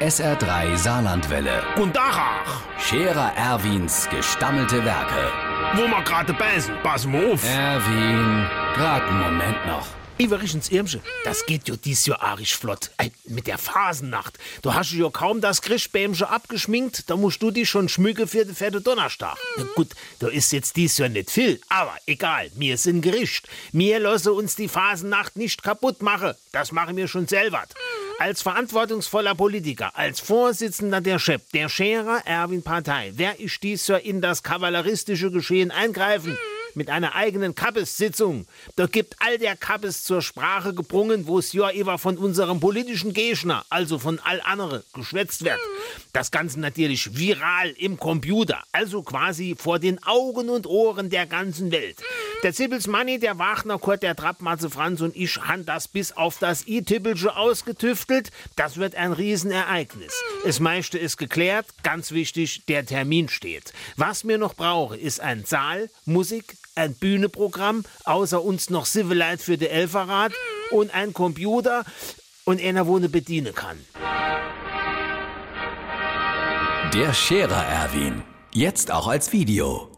SR3 Saarlandwelle. Und Dachach, Scherer Erwins gestammelte Werke. wo wir gerade beißen, pass mal auf. Erwin, grad einen Moment noch. Iverisch ins Irmsche, das geht jo dies Jahr arisch flott. Ey, mit der Phasennacht. Du hast jo kaum das Grischbämsche abgeschminkt, da musst du dich schon schmücken für den fetten Donnerstag. Na gut, da ist jetzt dies Jahr nicht viel, aber egal, mir sind Gericht. Mir lasse uns die Phasennacht nicht kaputt machen. Das machen wir schon selber. Als verantwortungsvoller Politiker, als Vorsitzender der Chef der Scherer Erwin Partei, wer ich dies Jahr in das kavalleristische Geschehen eingreifen mit einer eigenen Kappes-Sitzung. Da gibt all der Kappes zur Sprache gebrungen, wo es ja immer von unserem politischen Gegner, also von all andere, geschwätzt wird. Das Ganze natürlich viral im Computer, also quasi vor den Augen und Ohren der ganzen Welt. Der Zippels Manni, der Wagner, Kurt, der Trappmatze Franz und ich han das bis auf das i-Tippelsche ausgetüftelt. Das wird ein Riesenereignis. Das meiste ist geklärt, ganz wichtig, der Termin steht. Was mir noch brauche, ist ein Saal, Musik, ein Bühneprogramm, außer uns noch Civilite für den Elferrat und ein Computer und einer, wo ne bedienen kann. Der Scherer Erwin. Jetzt auch als Video.